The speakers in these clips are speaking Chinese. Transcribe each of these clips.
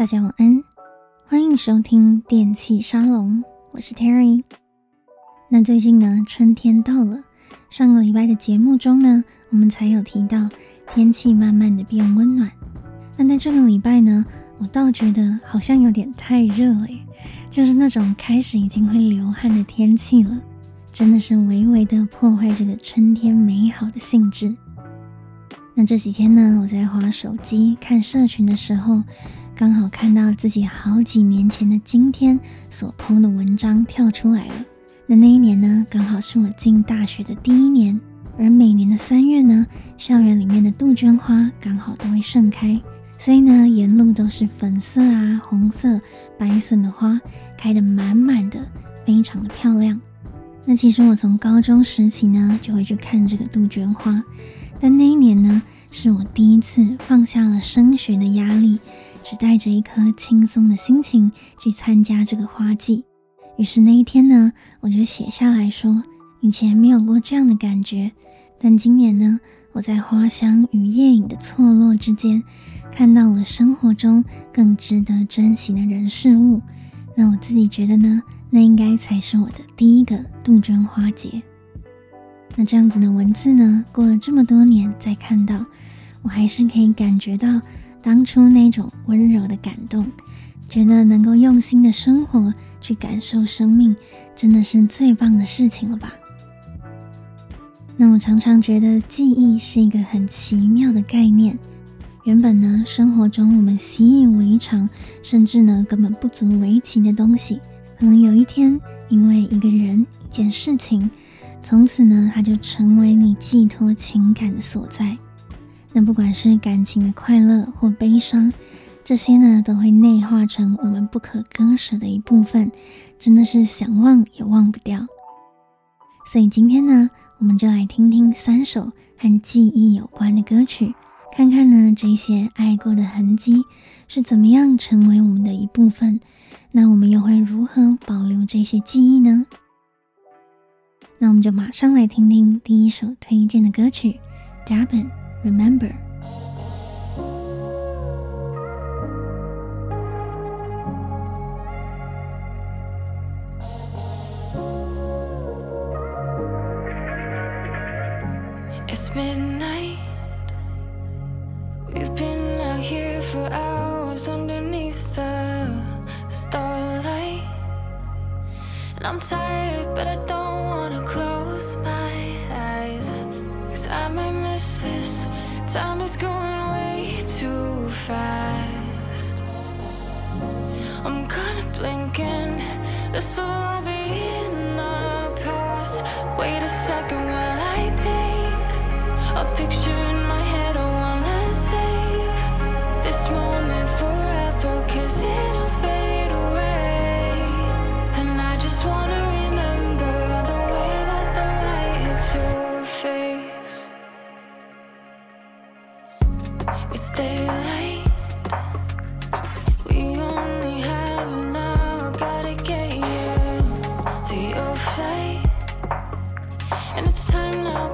大家晚安，欢迎收听电气沙龙，我是 Terry。那最近呢，春天到了，上个礼拜的节目中呢，我们才有提到天气慢慢的变温暖。那在这个礼拜呢，我倒觉得好像有点太热了，就是那种开始已经会流汗的天气了，真的是微微的破坏这个春天美好的性质。那这几天呢，我在滑手机看社群的时候，刚好看到自己好几年前的今天所 PO 的文章跳出来了。那那一年呢，刚好是我进大学的第一年，而每年的三月呢，校园里面的杜鹃花刚好都会盛开，所以呢，沿路都是粉色啊、红色、白色的花，开得满满的，非常的漂亮。那其实我从高中时期呢，就会去看这个杜鹃花。但那一年呢，是我第一次放下了升学的压力，只带着一颗轻松的心情去参加这个花季。于是那一天呢，我就写下来说，以前没有过这样的感觉，但今年呢，我在花香与夜影的错落之间，看到了生活中更值得珍惜的人事物。那我自己觉得呢，那应该才是我的第一个杜鹃花节。那这样子的文字呢，过了这么多年再看到，我还是可以感觉到当初那种温柔的感动，觉得能够用心的生活，去感受生命，真的是最棒的事情了吧？那我常常觉得记忆是一个很奇妙的概念，原本呢，生活中我们习以为常，甚至呢根本不足为奇的东西，可能有一天因为一个人、一件事情。从此呢，它就成为你寄托情感的所在。那不管是感情的快乐或悲伤，这些呢都会内化成我们不可割舍的一部分，真的是想忘也忘不掉。所以今天呢，我们就来听听三首和记忆有关的歌曲，看看呢这些爱过的痕迹是怎么样成为我们的一部分。那我们又会如何保留这些记忆呢？那我们就马上来听听第一首推荐的歌曲《Dabin remember. It's midnight. We've been out here for hours underneath the starlight. And I'm tired, but I going way too fast. I'm kind of blinking. That's.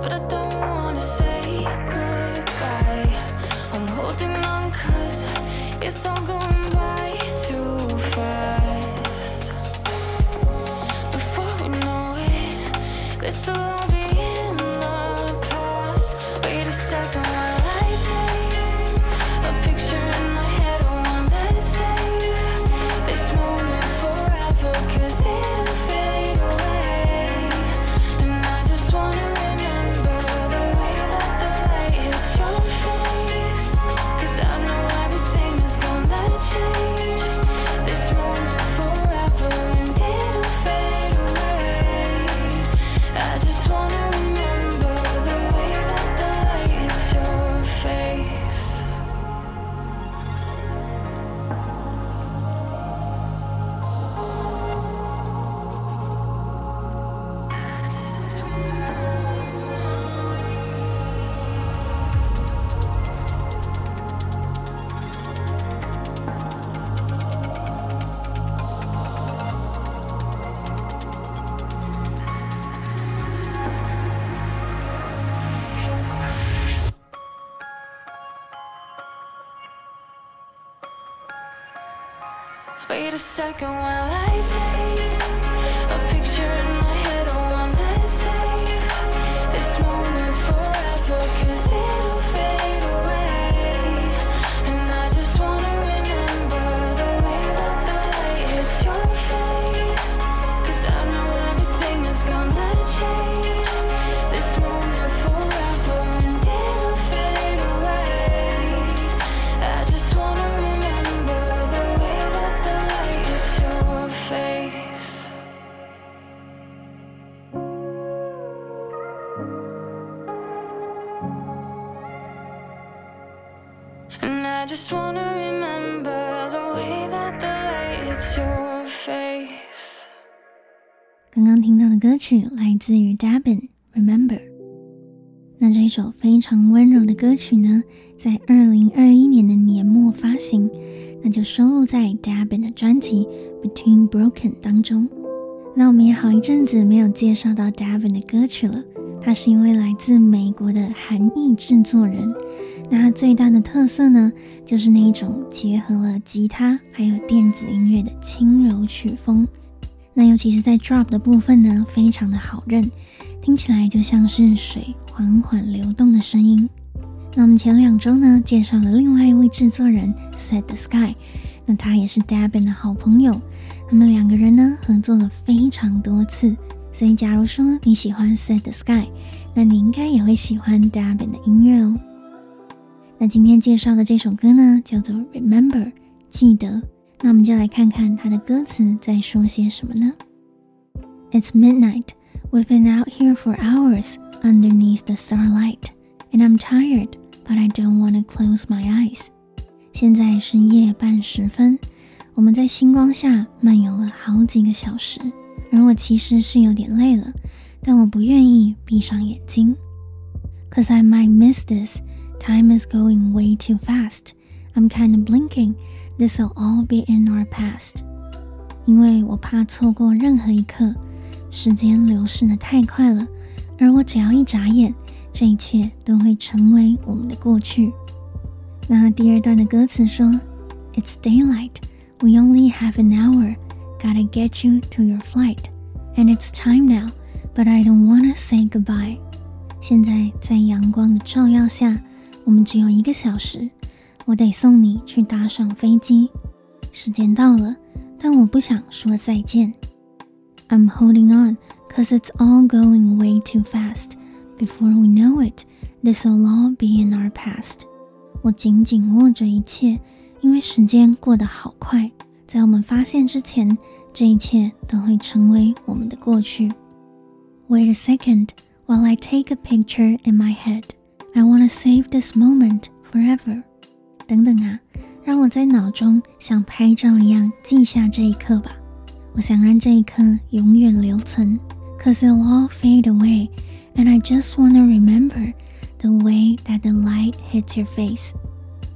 but I don't wait a second while I 一首非常温柔的歌曲呢，在二零二一年的年末发行，那就收录在 Dabin 的专辑 Between Broken 当中。那我们也好一阵子没有介绍到 Dabin 的歌曲了。他是一位来自美国的韩裔制作人。那他最大的特色呢，就是那一种结合了吉他还有电子音乐的轻柔曲风。那尤其是在 drop 的部分呢，非常的好认，听起来就像是水缓缓流动的声音。那我们前两周呢，介绍了另外一位制作人 Set the Sky，那他也是 Dabin 的好朋友，他们两个人呢合作了非常多次。所以假如说你喜欢 Set the Sky，那你应该也会喜欢 Dabin 的音乐哦。那今天介绍的这首歌呢，叫做 Remember，记得。那我们就来看看它的歌词在说些什么呢？It's midnight. We've been out here for hours underneath the starlight, and I'm tired, but I don't want to close my eyes. 现在是夜半时分，我们在星光下漫游了好几个小时，而我其实是有点累了，但我不愿意闭上眼睛。Cause I might miss this. Time is going way too fast. I'm kind of blinking. This'll all be in our past，因为我怕错过任何一刻，时间流逝得太快了， 而我只要一眨眼，这一切都会成为我们的过去。那第二段的歌词说：It's daylight, we only have an hour, gotta get you to your flight, and it's time now, but I don't wanna say goodbye。现在在阳光的照耀下，我们只有一个小时。我得送你去搭上飞机，时间到了，但我不想说再见。I'm holding on, cause it's all going way too fast. Before we know it, this'll all be in our past. 我紧紧握着一切，因为时间过得好快，在我们发现之前，这一切都会成为我们的过去。Wait a second, while I take a picture in my head. I wanna save this moment forever. 等等啊，让我在脑中像拍照一样记下这一刻吧。我想让这一刻永远留存。 Cause it'll all fade away, and I just wanna remember the way that the light hits your face。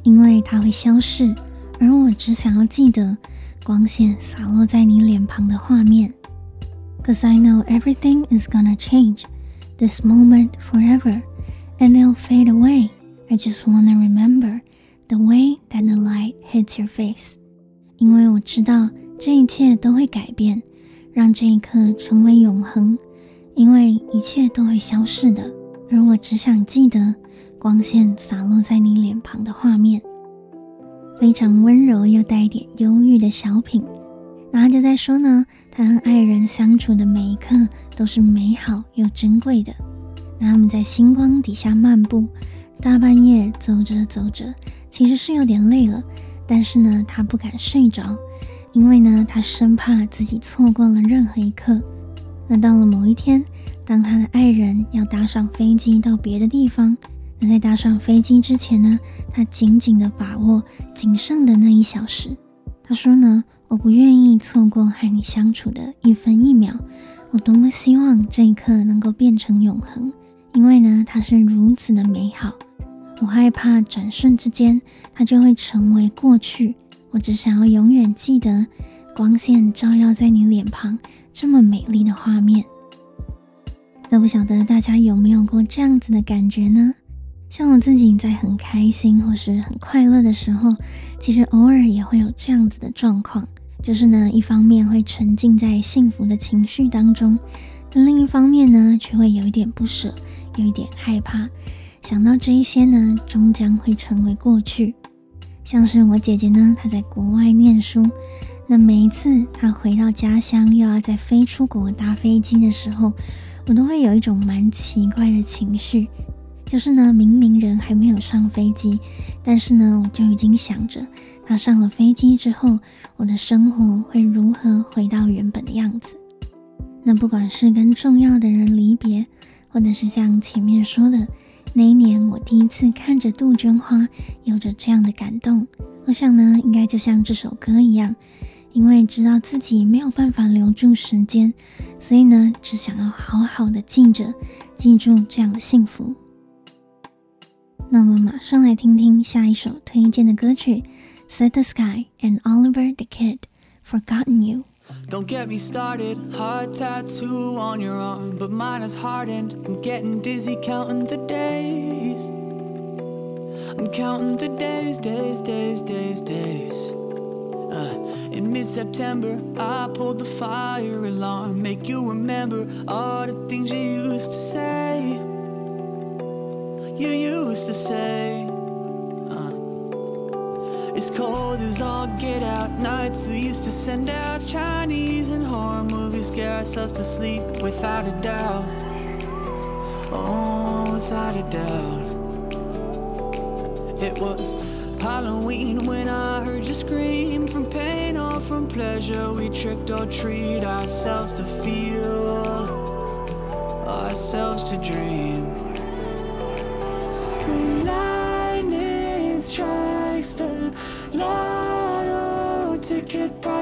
因为它会消逝，而我只想要记得光线洒落在你脸庞的画面。Cause I know everything is gonna change this moment forever, and it'll fade away. I just wanna remember. The way that the light hits your face，因为我知道这一切都会改变， 让这一刻成为永恒。因为一切都会消逝的，而我只想记得光线洒落在你脸庞的画面，非常温柔又带点忧郁的小品。然后就在说呢，他和爱人相处的每一刻都是美好又珍贵的。那他们在星光底下漫步。大半夜走着走着，其实是有点累了，但是呢，他不敢睡着，因为呢，他生怕自己错过了任何一刻。那到了某一天，当他的爱人要搭上飞机到别的地方，那在搭上飞机之前呢，他紧紧地把握仅剩的那一小时。他说呢，我不愿意错过和你相处的一分一秒，我多么希望这一刻能够变成永恒，因为呢，它是如此的美好。我害怕转瞬之间，它就会成为过去。我只想要永远记得光线照耀在你脸庞这么美丽的画面。那不晓得大家有没有过这样子的感觉呢？像我自己在很开心或是很快乐的时候，其实偶尔也会有这样子的状况。就是呢，一方面会沉浸在幸福的情绪当中，但另一方面呢，却会有一点不舍，有一点害怕。想到这一些呢，终将会成为过去。像是我姐姐呢，她在国外念书，那每一次她回到家乡，又要再飞出国搭飞机的时候，我都会有一种蛮奇怪的情绪。就是呢，明明人还没有上飞机，但是呢，我就已经想着，他上了飞机之后，我的生活会如何回到原本的样子。那不管是跟重要的人离别，或者是像前面说的那一年，我第一次看着杜鹃花，有着这样的感动。我想呢，应该就像这首歌一样，因为知道自己没有办法留住时间，所以呢，只想要好好的记着，记住这样的幸福。那我们马上来听听下一首推荐的歌曲，Set the Sky and Oliver the Kid, Forgotten You. Don't get me started, heart tattoo on your arm, but mine is hardened. I'm getting dizzy counting the days. I'm counting the days, days, days, days, days. Uh, in mid-September, I pulled the fire alarm, make you remember all the things you used to say. you used to say. Cold as all get out nights. We used to send out Chinese and horror movies, scare ourselves to sleep without a doubt. Oh, without a doubt. It was Halloween when I heard you scream from pain or from pleasure. We tricked or treat ourselves to feel, ourselves to dream.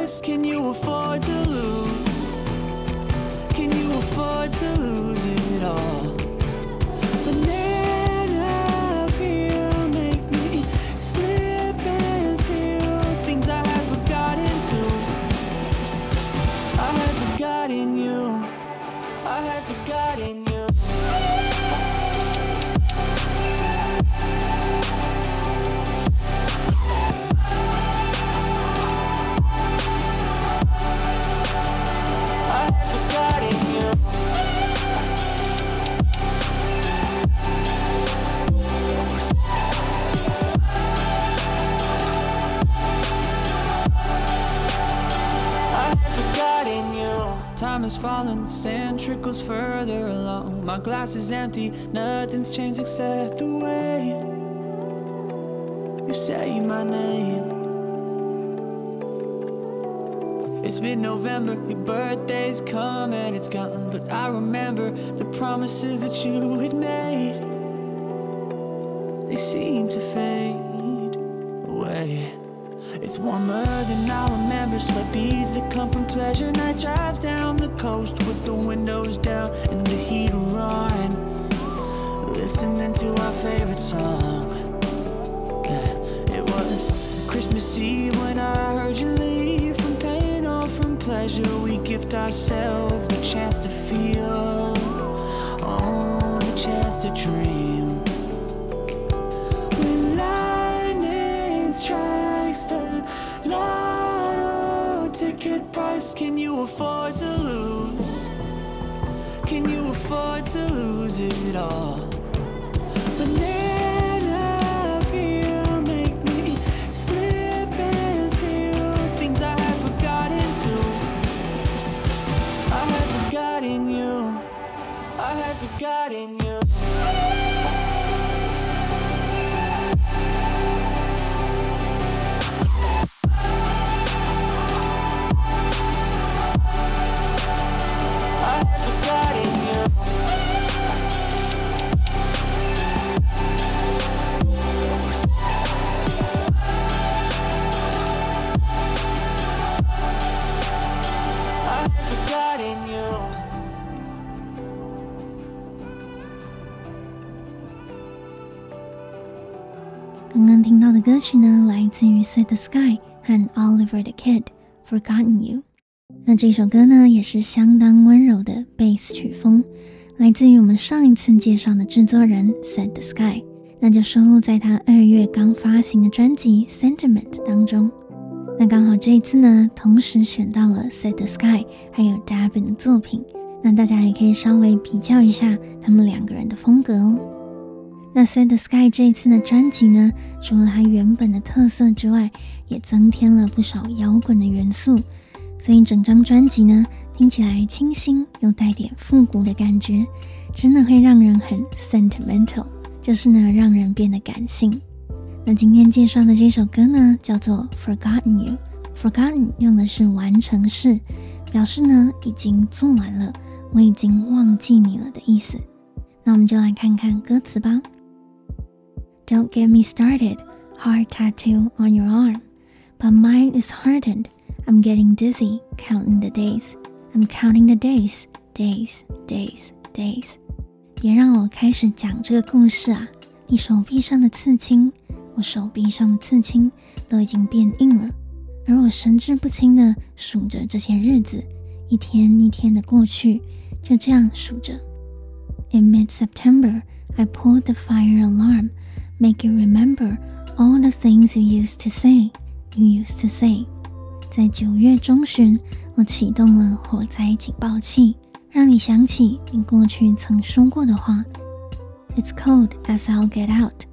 Ticket can you afford to lose? Can you afford to lose it all? Glass is empty, nothing's changed except the way you say my name. It's mid November, your birthday's come and it's gone. But I remember the promises that you had made. They seem to fade. It's warmer than I remember. Sweat that come from pleasure. Night drives down the coast with the windows down and the heat on. Listening to our favorite song. Yeah, It was Christmas Eve when I heard you leave from pain or from pleasure. We gift ourselves the chance to feel, oh, the chance to dream. Ticket price, can you afford to lose? Can you afford to lose it all? Banana peel 听到的歌曲呢，来自于 Set the Sky 和 Oliver the Kid Forgotten You。那这首歌呢，也是相当温柔的贝斯曲风，来自于我们上一次介绍的制作人 Set the Sky，那就收录在他二月刚发行的专辑《Sentiment》当中。那刚好这一次呢，同时选到了 Set the Sky 还有 Dabin 的作品，那大家也可以稍微比较一下他们两个人的风格哦。那 Sad Sky 这一次的专辑呢，除了它原本的特色之外，也增添了不少摇滚的元素，所以整张专辑呢，听起来清新又带点复古的感觉，真的会让人很 sentimental，就是呢，让人变得感性。那今天介绍的这首歌呢，叫做 Forgotten You。Forgotten 用的是完成式，表示呢已经做完了，我已经忘记你了的意思。那我们就来看看歌词吧。Don't get me started, heart tattoo on your arm, but mine is hardened. I'm getting dizzy counting the days. I'm counting the days, days, days, days. 别让我开始讲这个故事啊！你手臂上的刺青。我手臂上的刺青都已经变硬了，而我神志不清地数着这些日子，一天一天的过去，就这样数着。In mid-September, I pulled the fire alarm, make you remember all the things you used to say, you used to say. 在九月中旬，我启动了火灾警报器，让你想起你过去曾说过的话。It's cold as I'll get out.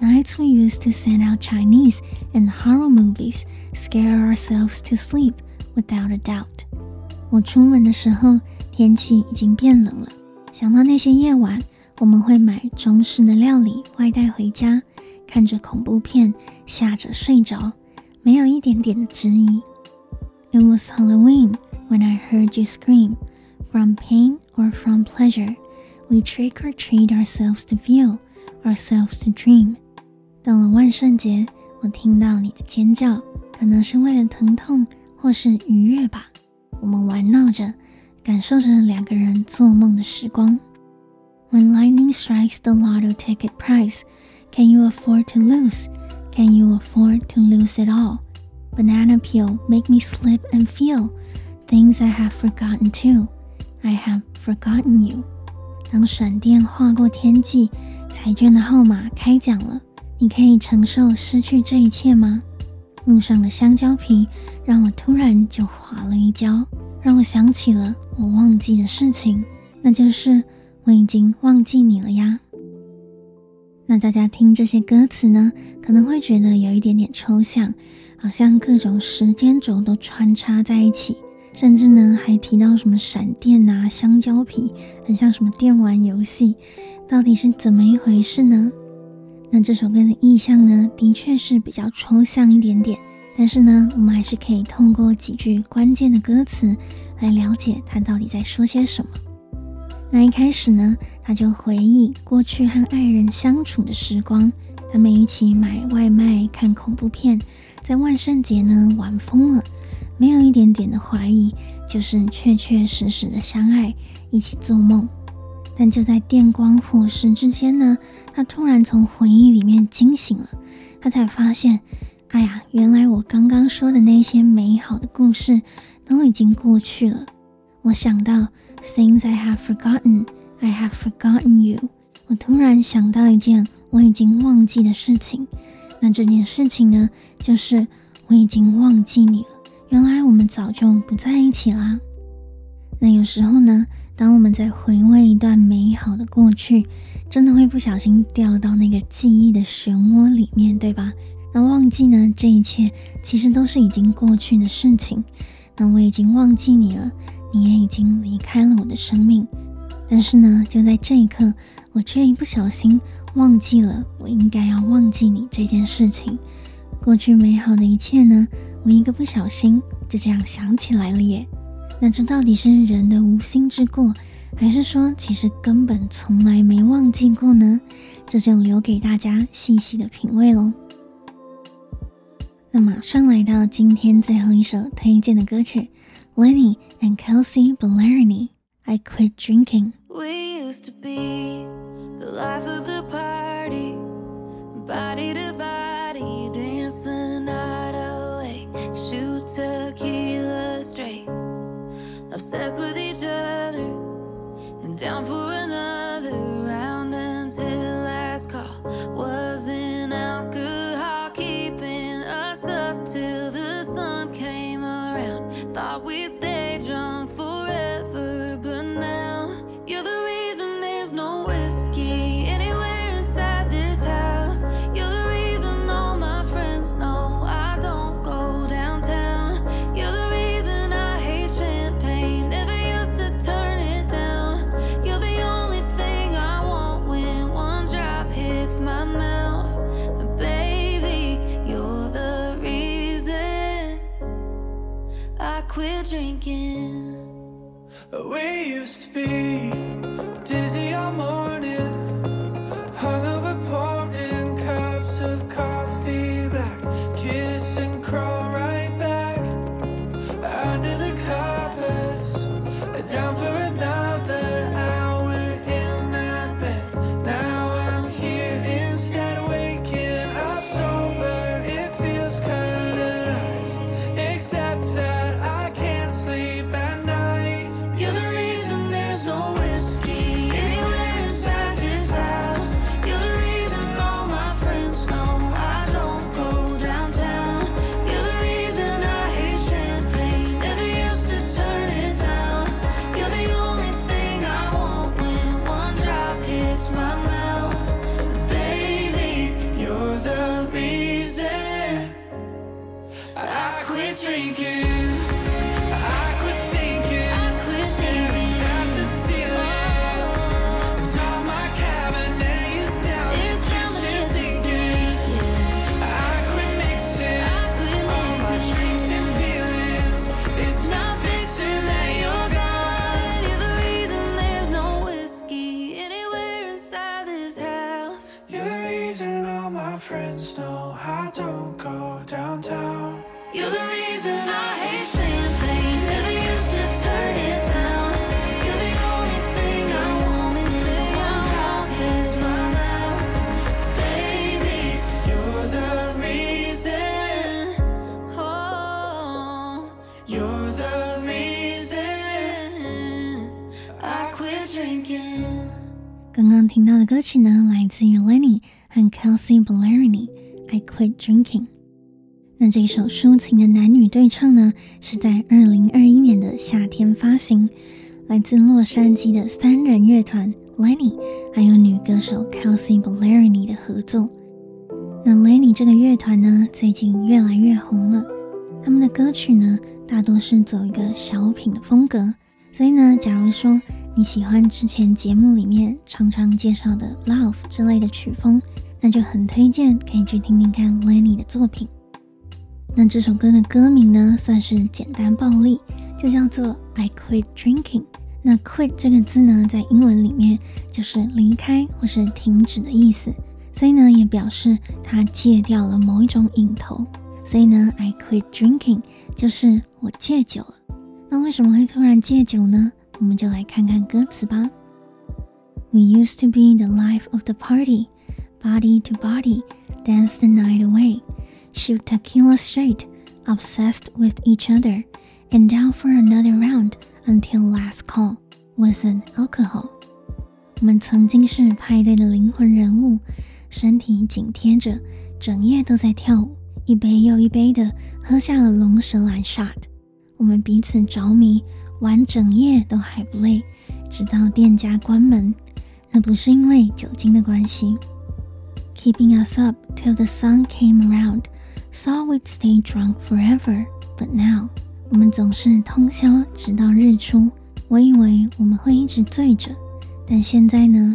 Nights we used to send out Chinese and horror movies, scare ourselves to sleep without a doubt. 我出门的时候，天气已经变冷了。想到那些夜晚， 我们会买中式的料理外带回家，看着恐怖片吓着睡着，没有一点点的质疑。It was Halloween when I heard you scream, from pain or from pleasure. We trick or treat ourselves to feel, ourselves to dream. 到了万圣节，我听到你的尖叫，可能是为了疼痛或是愉悦吧。我们玩闹着，感受着两个人做梦的时光。When lightning strikes the lotto ticket price, can you afford to lose? Can you afford to lose it all? Banana peel make me slip and feel things I have forgotten too. I have forgotten you. 当闪电划过天际，彩券的号码开奖了。你可以承受失去这一切吗？路上的香蕉皮让我突然就滑了一跤，让我想起了我忘记的事情，那就是 我已经忘记你了呀。那大家听这些歌词呢，可能会觉得有一点点抽象，好像各种时间轴都穿插在一起，甚至呢还提到什么闪电啊、香蕉皮，很像什么电玩游戏，到底是怎么一回事呢？那这首歌的意象呢，的确是比较抽象一点点，但是呢，我们还是可以通过几句关键的歌词来了解它到底在说些什么。那一开始呢，他就回忆过去和爱人相处的时光，他们一起买外卖、看恐怖片，在万圣节呢玩疯了，没有一点点的怀疑，就是确确实实的相爱，一起做梦。但就在电光火石之间呢，他突然从回忆里面惊醒了，他才发现，哎呀，原来我刚刚说的那些美好的故事都已经过去了。我想到 things I have forgotten, I have forgotten you。我突然想到一件我已经忘记的事情，那这件事情呢，就是我已经忘记你了。原来我们早就不在一起啦。那有时候呢，当我们在回味一段美好的过去，真的会不小心掉到那个记忆的漩涡里面，对吧？那忘记呢，这一切其实都是已经过去的事情。那我已经忘记你了，你也已经离开了我的生命。但是呢，就在这一刻，我却一不小心忘记了我应该要忘记你这件事情。过去美好的一切呢，我一个不小心就这样想起来了耶。那这到底是人的无心之过，还是说其实根本从来没忘记过呢？这就留给大家细细的品味喽。那马上来到今天最后一首推荐的歌曲，Lenny and Kelsea I Quit Drinking》。We used to be the life of the party, body to body, dance the night away, shoot tequila straight. Obsessed with each other and down for another round until last call wasn't alcohol 曲呢，来自于 Lenny 和 Kelsey b a l e r i n i I Quit Drinking》。那这首抒情的男女对唱呢，是在二零二一年的夏天发行，来自洛杉矶的三人乐团 Lenny 还有女歌手 Kelsey Ballerini 的合作。那 Lenny 这个乐团呢，最近越来越红了，他们的歌曲呢，大多是走一个小品的风格，所以呢，假如说你喜欢之前节目里面常常介绍的 Love 之类的曲风，那就很推荐可以去听听看 Lenny 的作品。那这首歌的歌名呢，算是简单暴力，就叫做 I Quit Drinking。那 Quit 这个字呢，在英文里面就是离开或是停止的意思，所以呢，也表示他戒掉了某一种瘾头。所以呢，I Quit Drinking 就是我戒酒了。那为什么会突然戒酒呢？我们就来看看歌词吧。We used to be the life of the party, body to body, dance the night away, shoot tequila straight, obsessed with each other, and down for another round until last call was an alcohol。我们曾经是派对的灵魂人物，身体紧贴着，整夜都在跳舞，一杯又一杯的喝下了龙舌兰 shot。我们彼此着迷。 玩整夜都还不累，直到店家关门。那不是因为酒精的关系。Keeping us up till the sun came around, thought we'd stay drunk forever, but now 我们总是通宵直到日出。我以为我们会一直醉着，但现在呢？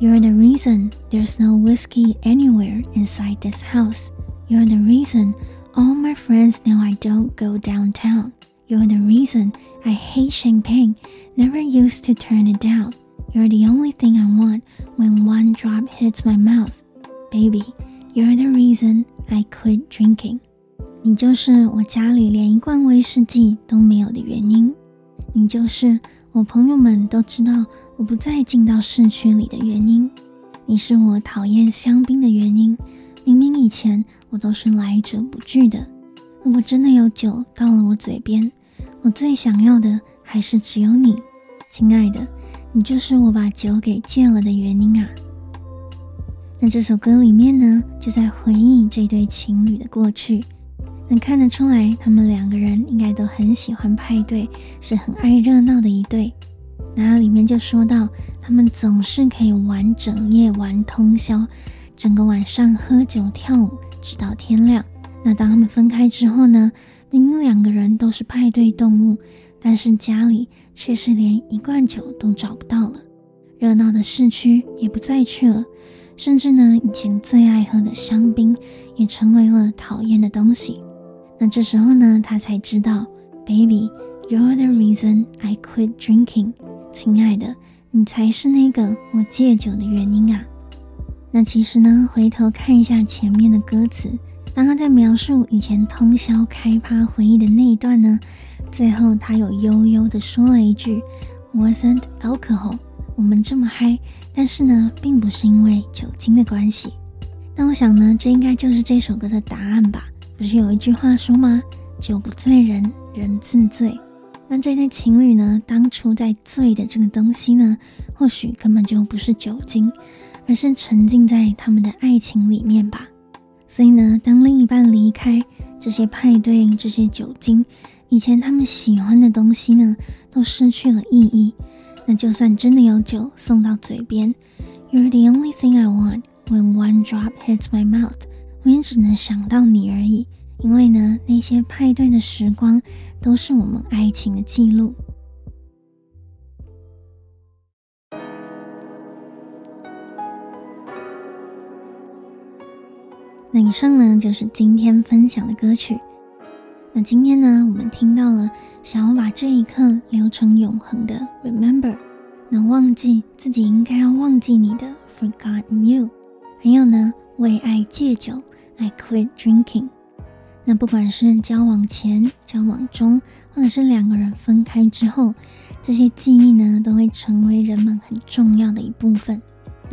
You're the reason there's no whiskey anywhere inside this house. You're the reason all my friends know I don't go downtown. You're the reason I hate champagne, never used to turn it down. You're the only thing I want when one drop hits my mouth. Baby, you're the reason I quit drinking. 你就是我家里连一罐威士忌都没有的原因。你就是我朋友们都知道我不再进到市区里的原因。你是我讨厌香槟的原因。明明以前我都是来者不拒的。如果真的有酒到了我嘴边， 我最想要的还是只有你，亲爱的，你就是我把酒给戒了的原因啊。那这首歌里面呢，就在回忆这对情侣的过去。能看得出来，他们两个人应该都很喜欢派对，是很爱热闹的一对。那里面就说到，他们总是可以玩整夜，玩通宵，整个晚上喝酒跳舞，直到天亮。那当他们分开之后呢，明明两个人都是派对动物，但是家里却是连一罐酒都找不到了，热闹的市区也不再去了，甚至呢，以前最爱喝的香槟也成为了讨厌的东西。那这时候呢，他才知道，Baby，you're the reason I quit drinking。亲爱的，你才是那个我戒酒的原因啊。那其实呢，回头看一下前面的歌词，当他在描述以前通宵开趴回忆的那一段呢，最后他有悠悠的说了一句，Wasn't alcohol。我们这么嗨，但是呢，并不是因为酒精的关系。那我想呢，这应该就是这首歌的答案吧。不是有一句话说吗？酒不醉人，人自醉。那这对情侣呢，当初在醉的这个东西呢，或许根本就不是酒精，而是沉浸在他们的爱情里面吧。所以呢，当另一半离开，这些派对、这些酒精，以前他们喜欢的东西呢，都失去了意义。那就算真的有酒送到嘴边，You're the only thing I want when one drop hits my mouth。我也只能想到你而已，因为呢，那些派对的时光都是我们爱情的记录。以上呢，就是今天分享的歌曲。那今天呢，我们听到了想要把这一刻留成永恒的 Remember，能忘记自己应该要忘记你的 Forgotten You，还有呢，为爱戒酒。I quit drinking。那不管是交往前、交往中，或者是两个人分开之后，这些记忆呢，都会成为人们很重要的一部分。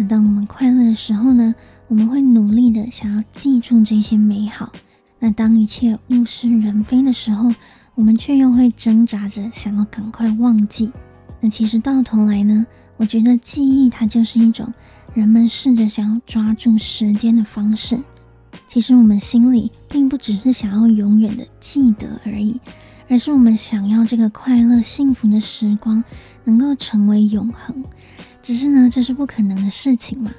那当我们快乐的时候呢，我们会努力的想要记住这些美好。那当一切物是人非的时候，我们却又会挣扎着想要赶快忘记。那其实到头来呢，我觉得记忆它就是一种人们试着想要抓住时间的方式。其实我们心里并不只是想要永远的记得而已，而是我们想要这个快乐幸福的时光能够成为永恒。只是呢，这是不可能的事情嘛，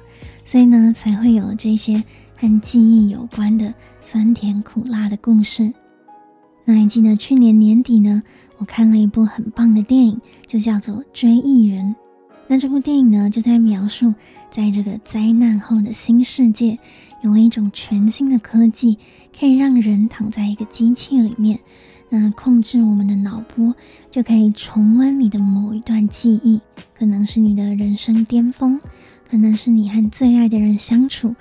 所以呢，才会有这些和记忆有关的酸甜苦辣的故事。那还记得去年年底呢，我看了一部很棒的电影，就叫做《追忆人》。那这部电影呢，就在描述，在这个灾难后的新世界，有了一种全新的科技，可以让人躺在一个机器里面，那控制我们的脑波，就可以重温你的某一段记忆，可能是你的人生巅峰，可能是你和最爱的人相处，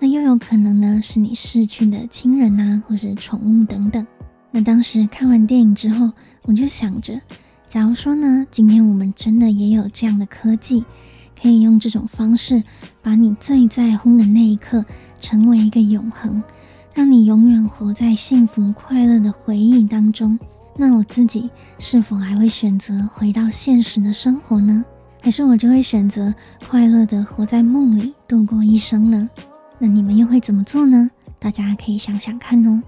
那又有可能呢，是你逝去的亲人啊，或是宠物等等。那当时看完电影之后，我就想着。假如说呢，今天我们真的也有这样的科技，可以用这种方式把你最在乎的那一刻成为一个永恒，让你永远活在幸福快乐的回忆当中，那我自己是否还会选择回到现实的生活呢？还是我就会选择快乐的活在梦里度过一生呢？那你们又会怎么做呢？大家可以想想看哦。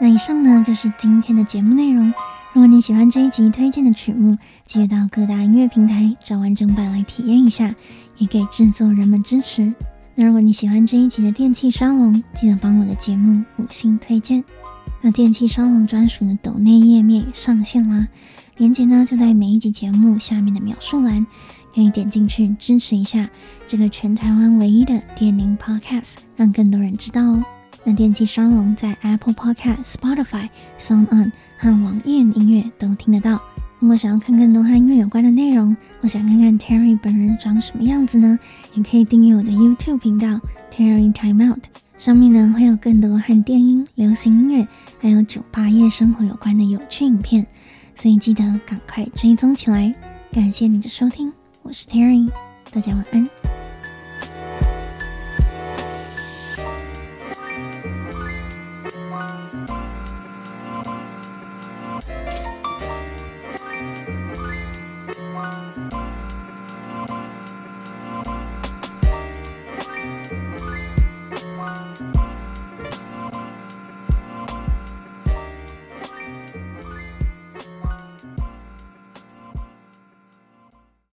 那以上呢，就是今天的节目内容。如果你喜欢这一集推荐的曲目，记得到各大音乐平台找完整版来体验一下，也给制作人们支持。那如果你喜欢这一集的电气沙龙，记得帮我的节目五星推荐。那电气沙龙专属的抖内页面上线啦，链接呢就在每一集节目下面的描述栏，可以点进去支持一下这个全台湾唯一的电铃 Podcast，让更多人知道哦。那电气沙龙在 Apple Podcast、Spotify、SoundOn 和网易云音乐都听得到。如果想要看更多和音乐有关的内容，我想看看 Terry 本人长什么样子呢？也可以订阅我的 YouTube 频道 Terry Time Out，上面呢会有更多和电音、流行音乐还有酒吧夜生活有关的有趣影片，所以记得赶快追踪起来。感谢你的收听，我是 Terry，大家晚安。